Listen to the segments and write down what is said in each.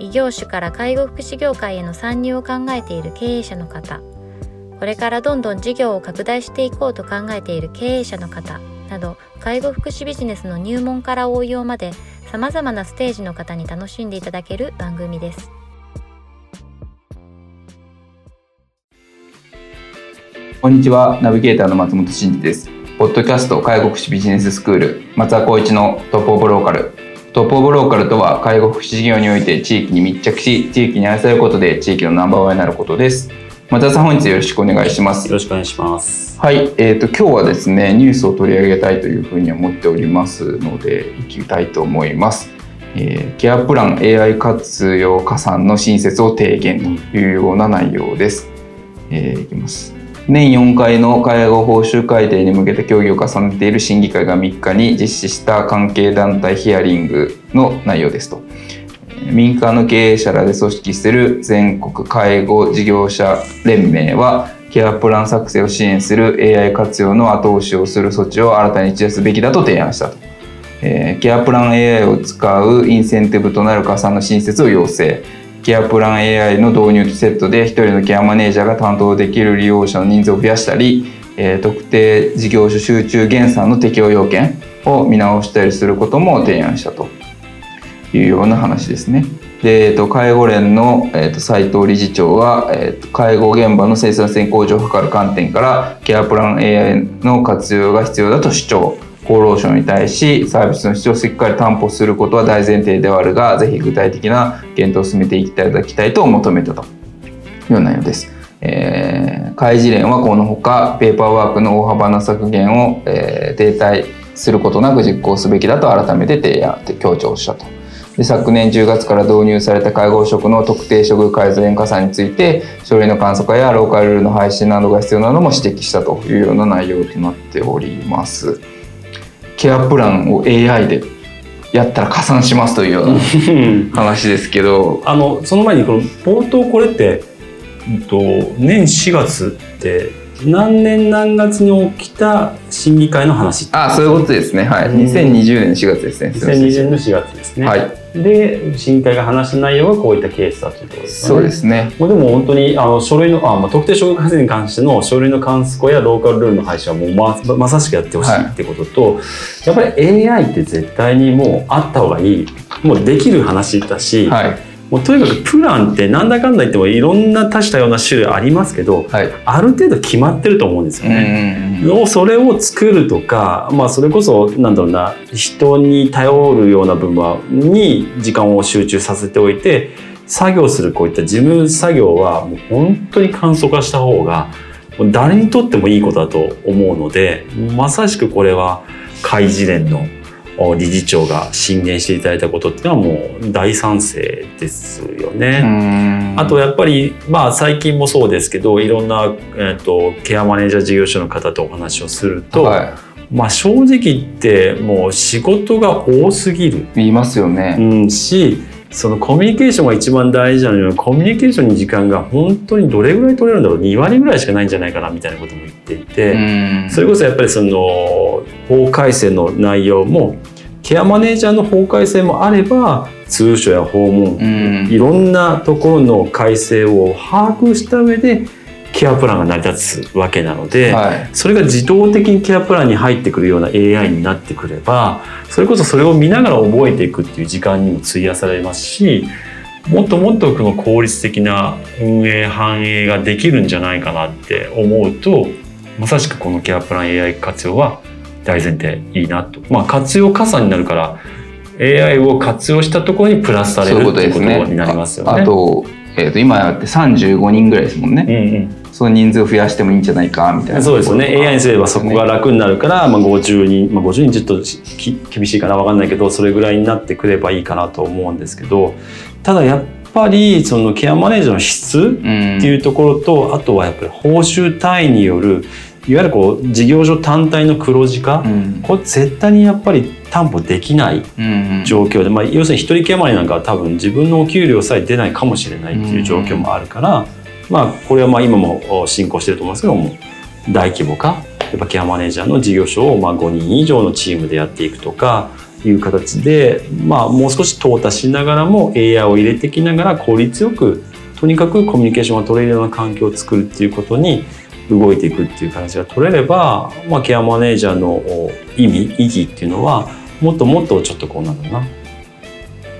異業種から介護福祉業界への参入を考えている経営者の方。これからどんどん事業を拡大していこうと考えている経営者の方。など介護福祉ビジネスの入門から応用までさまざまなステージの方に楽しんでいただける番組です。こんにちは。ナビゲーターの松本真二です。ポッドキャスト介護福祉ビジネススクール松田光一のトップオブローカル。トップオブローカルとは介護福祉事業において地域に密着し地域に愛されることで地域のナンバーワンになることです松田さん本日よろしくお願いしますよろしくお願いしますはいえーと、今日はですねニュースを取り上げたいというふうに思っておりますのでいきたいと思いますえー、ケアプラン AI 活用加算の新設を提言というような内容です。えー、いきます。年4回の介護報酬改定に向けて協議を重ねている審議会が3日に実施した関係団体ヒアリングの内容ですと。民間の経営者らで組織する全国介護事業者連盟はケアプラン作成を支援する AI 活用の後押しをする措置を新たに打ち出すべきだと提案したと。えー、ケアプラン AI を使うインセンティブとなる加算の新設を要請。ケアプラン AI の導入とセットで1人のケアマネージャーが担当できる利用者の人数を増やしたり、えー、特定事業種集中減産の適用要件を見直したりすることも提案したというような話ですね。で、えー、と介護連の、えー、と斉藤理事長は、えー、と介護現場の生産性向上を図る観点からケアプラン AI の活用が必要だと主張。厚労省に対しサービスの質をしっかり担保することは大前提ではあるがぜひ具体的な検討を進めていただきたいと求めたという内容です。えー、開示連はこのほかペーパーワークの大幅な削減を、えー、停滞することなく実行すべきだと改めて提案強調したと。で昨年10月から導入された介護職の特定処遇改善加算について書類の簡素化やローカルルールの廃止などが必要なのも指摘したというような内容となっております。ケアプランを AI でやったら加算しますというような話ですけど。あのその前にこの冒頭これって、えっと、年4月って何年何月に起きた審議会の話あそういうことですね。はい、2020年4月ですね。2020年の4月ですね。はいで審議会が話した内容はこういったケースだということですね。そうですね。もうでも本当にあの書類のあ、まあ、特定障害改正に関しての書類の関数化やローカルルールの廃止はもうままさしくやってほしいってことと、はい、やっぱり AI って絶対にもうあった方がいいもうできる話だし、はい、もうとにかくプランってなんだかんだ言ってもいろんな多種多様な種類ありますけど、はい、ある程度決まってると思うんですよね。うそれを作るとか、まあ、それこそなんだろうな人に頼るような部分に時間を集中させておいて作業するこういった事務作業はもう本当に簡素化した方が誰にとってもいいことだと思うのでまさしくこれは開示連の理事長が進言していただいたことっていうのはもう大賛成ですよね。あとやっぱりまあ最近もそうですけどいろんな、えーと、ケアマネージャー事業所の方とお話をすると、はい、まあ正直言ってもう仕事が多すぎる。言いますよね。うん、しそのコミュニケーションが一番大事なのにコミュニケーションに時間が本当にどれぐらい取れるんだろう。2割ぐらいしかないんじゃないかなみたいなことも言っていてそれこそやっぱりその法改正の内容もケアマネージャーの法改正もあれば通所や訪問いろんなところの改正を把握した上でケアプランが成り立つわけなので、はい、それが自動的にケアプランに入ってくるような AI になってくればそれこそそれを見ながら覚えていくっていう時間にも費やされますしもっともっとこの効率的な運営反映ができるんじゃないかなって思うとまさしくこのケアプラン AI 活用は大前提いいなと。まあ活用加算になるから AI を活用したところにプラスされるっていうことになりますよね。あと,、えー、と今やって35人ぐらいですもんね。うんうん。その人数を増やしてもいいんじゃないかみたいな。そうですよね。AI にすればそこが楽になるから、まあ、50人、まあ、50人ちょっとき厳しいかな分かんないけどそれぐらいになってくればいいかなと思うんですけどただやっぱりそのケアマネージャーの質うん。っていうところと、あとはやっぱり報酬単位によるいわゆるこう事業所単体の黒字化、うん。これ絶対にやっぱり担保できないうん状況で、まあ、要するに一人ケアマネーなんかは多分自分のお給料さえ出ないかもしれないっていう状況もあるから、まあこれはまあ今も進行してると思いますけども大規模化やっぱケアマネージャーの事業所をまあ5人以上のチームでやっていくとかいう形で、まあ、もう少し淘汰しながらも AI を入れていきながら効率よくとにかくコミュニケーションが取れるような環境を作るっていうことに動いていくっていう形が取れれば、まあ、ケアマネージャーのお意味意義っていうのはもっともっとちょっとこうなんだろうな。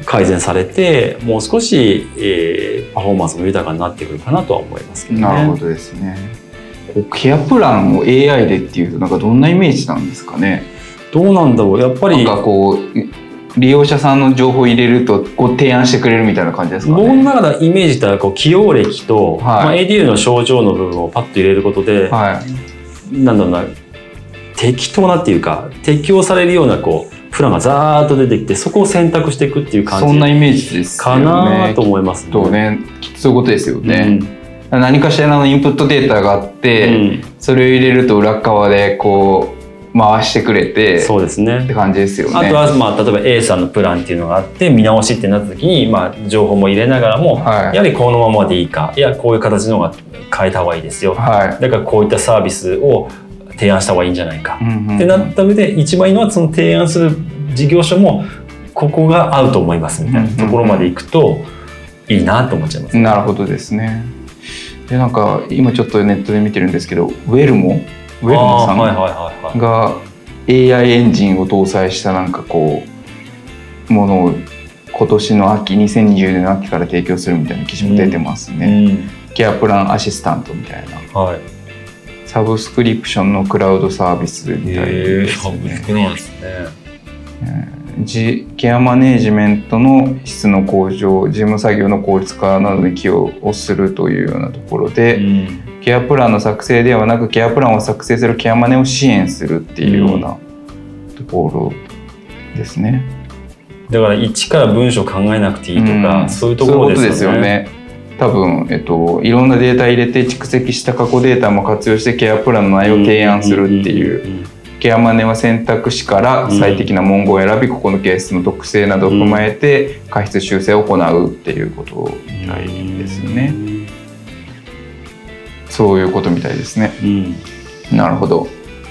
改善されてもう少し、えーパフォーマンスも豊かになってくるかなとは思いますけどね。なるほどですね。ケアプランを AI でっていうとなんかどんなイメージなんですかね。どうなんだろう。やっぱりなんかこう利用者さんの情報を入れるとこう提案してくれるみたいな感じですかね。僕の中ではイメージしたらこう起用歴と、はい。まあ、ADU の症状の部分をパッと入れることで、はい。なんだろうな適当なっていうか適用されるようなこうプランがザーッと出てきてそこを選択していくっていう感じそんなイメージですよかねなと思いますね。きっとそういうことですようん。ね、何かしらのインプットデータがあって、うん。それを入れると裏側でこう回してくれてそうですね。って感じですよね。あとは、まあ、例えば A さんのプランっていうのがあって見直しってなった時に、まあ、情報も入れながらも、はい。やはりこのままでいいかいやこういう形の方が変えた方がいいですよ、はい。だからこういったサービスを提案した方がいいんじゃないか、うんうんうん。ってなった上で一番いいのはその提案する事業所もここが合うと思いますみたいなところまでいくといいなと思っちゃいます、なるほどですね。でなんか今ちょっとネットで見てるんですけどウェルモウェルモさんが AI エンジンを搭載したなんかこうものを今年の秋2020年の秋から提供するみたいな記事も出てますね、ケアプランアシスタントみたいな。はい。サブスクリプションのクラウドサービスみたいですサブねスクなんですね。じケアマネージメントの質の向上事務作業の効率化などに寄与をするというようなところで、うんケアプランの作成ではなくケアプランを作成するケアマネを支援するっていうようなところですね。だから一から文章考えなくていいとか、うんそういうところですよね。そういうよね。多分、えっと、いろんなデータ入れて蓄積した過去データも活用してケアプランの内容を提案するっていううんケアマネは選択肢から最適な文言を選びここのケースの特性などを踏まえて過失修正を行うっていうことみたいですね。そういうことみたいですね。うんなるほど。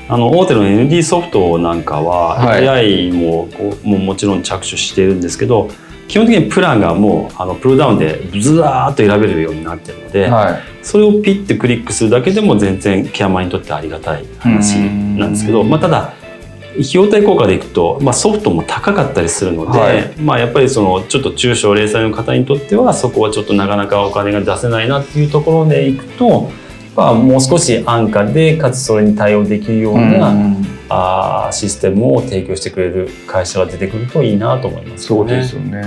あの大手の ND ソフトなんかははい AI もももちろん着手してるんですけど基本的にプランがもうあのプロダウンでずらーっと選べるようになってるので、はい。それをピッてクリックするだけでも全然ケアマンにとってありがたい話なんですけど、うんまあ、ただ費用対効果でいくと、まあ、ソフトも高かったりするので、はいまあ、やっぱりそのちょっと中小零細の方にとってはそこはちょっとなかなかお金が出せないなっていうところでいくと、まあ、もう少し安価でかつそれに対応できるような、うんあーシステムを提供してくれる会社が出てくるといいなと思いますよね。そうですよね。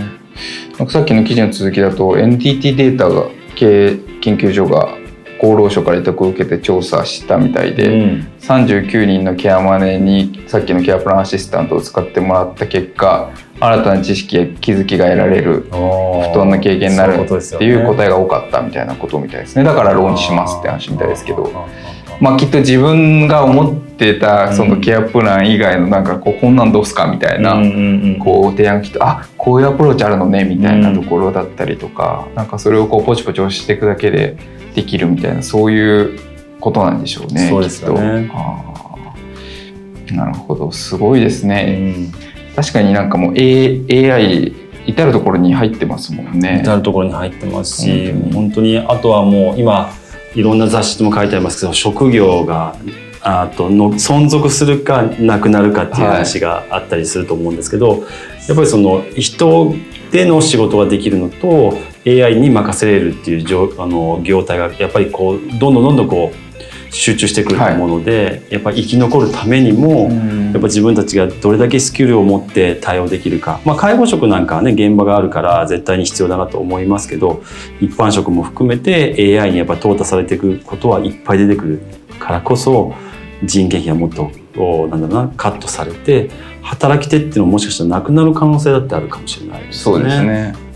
なんかさっきの記事の続きだと NTT データが経営研究所が厚労省から委託を受けて調査したみたいで、うん39人のケアマネにさっきのケアプランアシスタントを使ってもらった結果新たな知識や気づきが得られる不当な経験になるっていう答えが多かったみたいなことみたいですね。だからローンチしますって話みたいですけど。まあきっと自分が思ってたそのケアプラン以外のなんかこうこんなんどうすかみたいな、こう提案きっとあこういうアプローチあるのねみたいなところだったりとか、なんかそれをこうポチポチ押していくだけでできるみたいなそういうことなんでしょうねそうですよね。きっと。なるほど。すごいですうね、ん確かになんかもう、A、AI 至る所に入ってますもんね。至る所に入ってますし、本当に。本当にあとはもう今いろんな雑誌でも書いてありますけど職業があとの存続するかなくなるかっていう話があったりすると思うんですけど、やっぱりその人での仕事ができるのと AI に任せれるっていう状あの業態がやっぱりこうどんどんどんどんこう集中してくると思うので、やっぱり生き残るためにも、うん。やっぱ自分たちがどれだけスキルを持って対応できるか、まあ、介護職なんかはね現場があるから絶対に必要だなと思いますけど一般職も含めて AI にやっぱ淘汰されていくことはいっぱい出てくるからこそ人件費がもっとおなんだろうなカットされて働き手っていうのももしかしたらなくなる可能性だってあるかもしれないですね。そうですね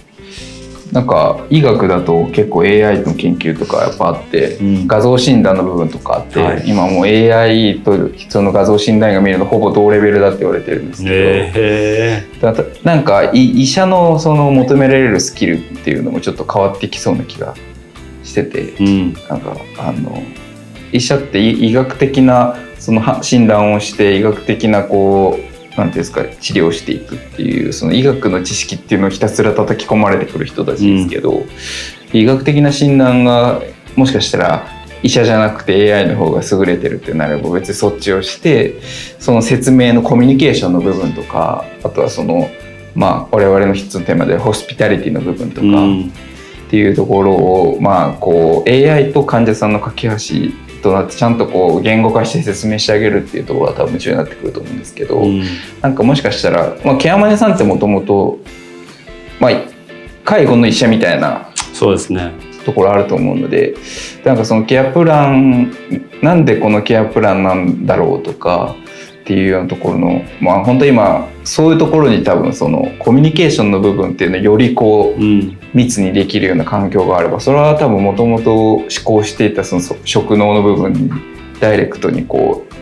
なんか医学だと結構 AI の研究とかやっぱあって、うん。画像診断の部分とかあって、はい。今もう AI と人の画像診断が見るのほぼ同レベルだって言われてるんですけど、へだたなんかい医者のその求められるスキルっていうのもちょっと変わってきそうな気がしててえうん。なんかあの医者って医医学的なそのは診断をして医学的なこうなんていうんですか治療していくっていうその医学の知識っていうのをひたすら叩き込まれてくる人たちですけど、医学的な診断がもしかしたら医者じゃなくて AI の方が優れてるってなれば別にそっちをしてその説明のコミュニケーションの部分とかあとはそのまあ我々の筆のテーマでホスピタリティの部分とか、うん。っていうところを、まあ、こう AI と患者さんの架け橋となってちゃんとこう言語化して説明してあげるっていうところは多分夢中になってくると思うんですけど、うん。なんかもしかしたら、まあ、ケアマネさんってもともとまあ介護の医者みたいなそうですね。ところあると思うのでなんかそのケアプランなんでこのケアプランなんだろうとかっていうようなところのまあ本当今そういうところに多分そのコミュニケーションの部分っていうのをよりこううん密にできるような環境があればそれは多分もともと思考していたそのそ職能の部分にダイレクトにこう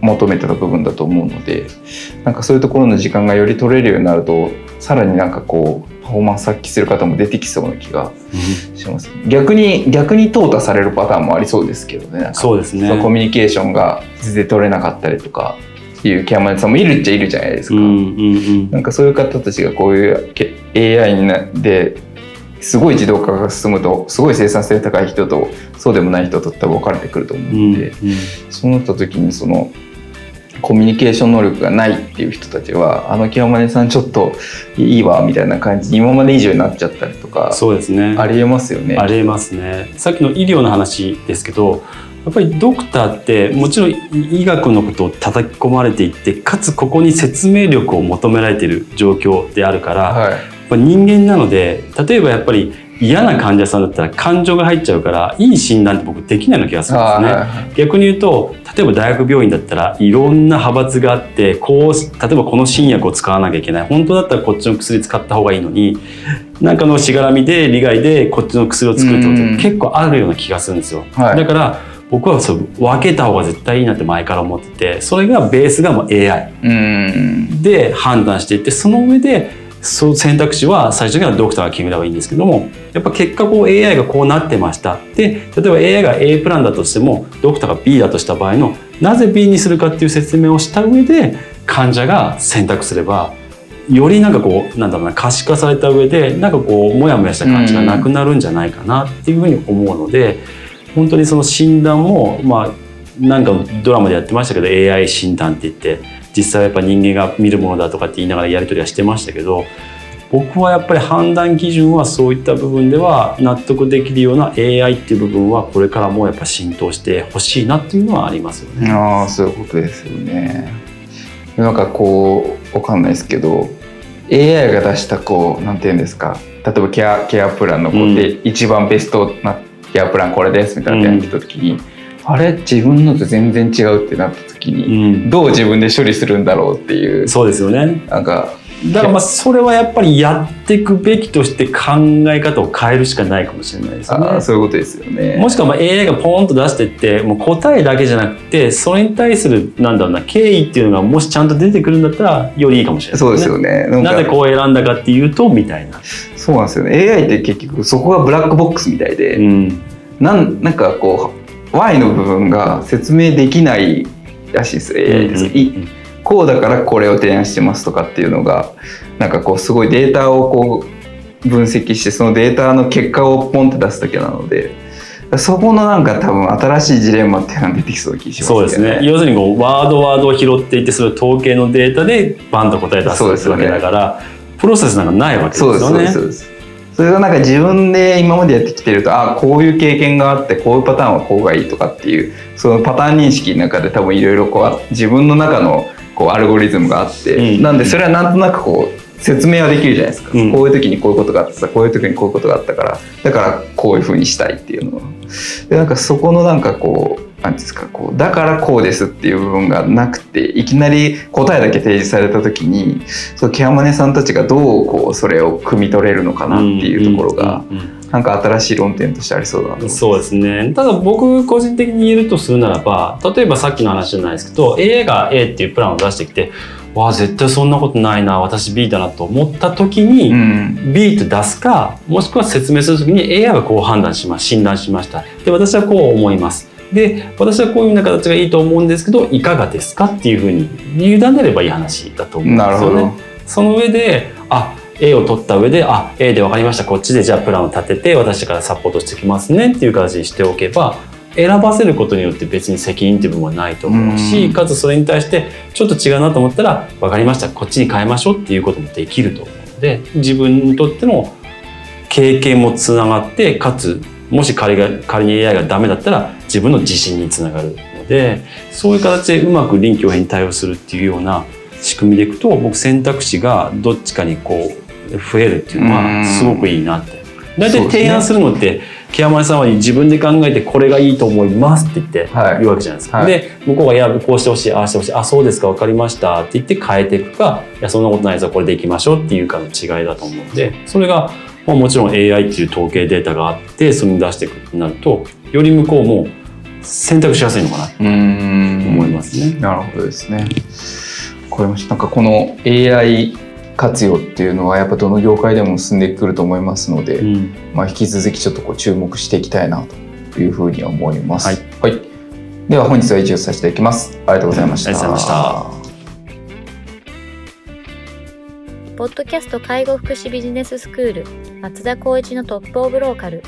求めてた部分だと思うのでなんかそういうところの時間がより取れるようになるとさらになんかこうパフォーマンス発揮する方も出てきそうな気がします。逆に逆に淘汰されるパターンもありそうですけどね。そうですね。コミュニケーションが全然取れなかったりとかいうケアマネさんもいるっちゃいるじゃないですか。うんうんうん。なんかそういう方たちがこういうけ AI になですごい自動化が進むとすごい生産性が高い人とそうでもない人と多分分かれてくると思ううんので、そうなった時にそのコミュニケーション能力がないっていう人たちはあの清マネさんちょっといいわみたいな感じに今まで以上になっちゃったりとかそうですね。ありえますよね。ありえますね。さっきの医療の話ですけどやっぱりドクターってもちろん医学のことを叩き込まれていってかつここに説明力を求められている状況であるから、はいやっぱ人間なので例えばやっぱり嫌な患者さんだったら感情が入っちゃうからいい診断って僕できないような気がするんですね。はい逆に言うと例えば大学病院だったらいろんな派閥があってこう例えばこの新薬を使わなきゃいけない。本当だったらこっちの薬使った方がいいのになんかのしがらみで利害でこっちの薬を作るってこと結構あるような気がするんですよ。はい。だから僕はそう分けた方が絶対いいなって前から思っててそれがベースがもう AI うん。で判断していってその上でその選択肢は最初にはドクターが決めればいいんですけどもやっぱ結果こう AI がこうなってました。で例えば AI が A プランだとしてもドクターが B だとした場合のなぜ B にするかっていう説明をした上で患者が選択すればよりなんかこうなんだろうな可視化された上でなんかこうモヤモヤした感じがなくなるんじゃないかなっていうふうに思うので本当にその診断もまあなんかドラマでやってましたけど AI 診断って言って実際はやっぱ人間が見るものだとかって言いながらやり取りはしてましたけど僕はやっぱり判断基準はそういった部分では納得できるような AI っていう部分はこれからもやっぱ浸透してほしいなっていうのはありますよね。ああそういうことですよね。なんかこうわかんないですけど AI が出したこうなんていうんですか例えばケアケアプランのこうで、一番ベストなケアプランこれですみたいなのやってた時に、あれ？自分のと全然違うってなった時うに、ん、どう自分で処理するんだろうっていうそうですよねなんかだからまあそれはやっぱりやっていくべきとして考え方を変えるしかないかもしれないですよね。そういうことですよね。もしくはまあ AI がポーンと出してってもう答えだけじゃなくてそれに対するなんだろうな経緯っていうのがもしちゃんと出てくるんだったらよりいいかもしれないそうですよね。なぜこう選んだかっていうとみたいな。そうなんですよね。AI って結局そこがブラックボックスみたいで、うんなんなんかこう Y の部分が説明できないらしいです、AI です、いこうだからこれを提案してますとかっていうのがなんかこうすごいデータをこう分析してそのデータの結果をポンって出すだけなのでそこのなんか多分新しいジレンマっていうのが出てきそうな気がしますそうですね。要するにこうワードワードを拾っていってそれを統計のデータでバンと答え出すそうですよね。わけだから、プロセスなんかないわけですそうですそうよね。ですそうですそれがなんか自分で今までやってきてるとあこういう経験があってこういうパターンはこうがいいとかっていうそのパターン認識の中で多分いろいろこうあ自分の中のこうアルゴリズムがあって、うん。なんでそれはなんとなくこう説明はできるじゃないですか、うん。こういう時にこういうことがあってさこういう時にこういうことがあったからだからこういうふうにしたいっていうのは。でなんかそこのなんかこうなんですかこうだからこうですっていう部分がなくていきなり答えだけ提示された時にそうケアマネさんたちがどうこうそれを汲み取れるのかなっていうところが、うんうんうんなんか新しい論点としてありそうだなとそうですね。ただ僕個人的に言えるとするならば、例えばさっきの話じゃないですけど、A が A っていうプランを出してきて、わあ、絶対そんなことないな、私 B だなと思った時に、うん、B と出すか、もしくは説明するときに AI はこう判断します、診断しました。で、私はこう思います。で、私はこういうような形がいいと思うんですけど、いかがですかっていうふうに委ねればいい話だと思うんですよね。その上で、あ、A を取った上で、あ、A で分かりました。こっちでじゃあプランを立てて、私からサポートしてきますねっていう形にしておけば、選ばせることによって別に責任っていう部分はないと思うし、うんかつそれに対してちょっと違うなと思ったら、分かりました。こっちに変えましょうっていうこともできると思うので、自分にとっての経験もつながって、かつ、もし仮が仮に AI がダメだったら自分の自信につながるのでそういう形でうまく臨機応変に対応するっていうような仕組みでいくと僕選択肢がどっちかにこう増えるっていうのはすごくいいなって。大体提案するのってケアマネさんは自分で考えてこれがいいと思いますって言ってはい言うわけじゃないですか。はいで向こうが「いやこうしてほしいああしてほしいあそうですか分かりました」って言って変えていくか「いやそんなことないですよこれでいきましょう」っていうかの違いだと思うのでそれがまあ、もちろん AI っていう統計データがあってそれに出していくってなるとより向こうも選択しやすいのかなとうん思いますね。なるほどですね。わかりました。なんかこの AI 活用っていうのはやっぱどの業界でも進んでくると思いますので、うんまあ引き続きちょっとこう注目していきたいなというふうに思います。はい。では本日は以上させていただきます。ありがとうございました。ありがとうございましたポッドキャスト介護福祉ビジネススクール松田光一のトップオブローカル。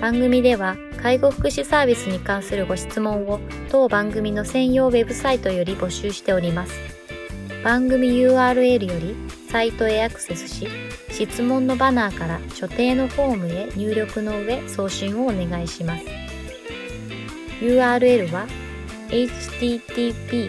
番組では介護福祉サービスに関するご質問を当番組の専用ウェブサイトより募集しております。番組 URL よりサイトへアクセスし質問のバナーから所定のフォームへ入力の上送信をお願いします。URL は http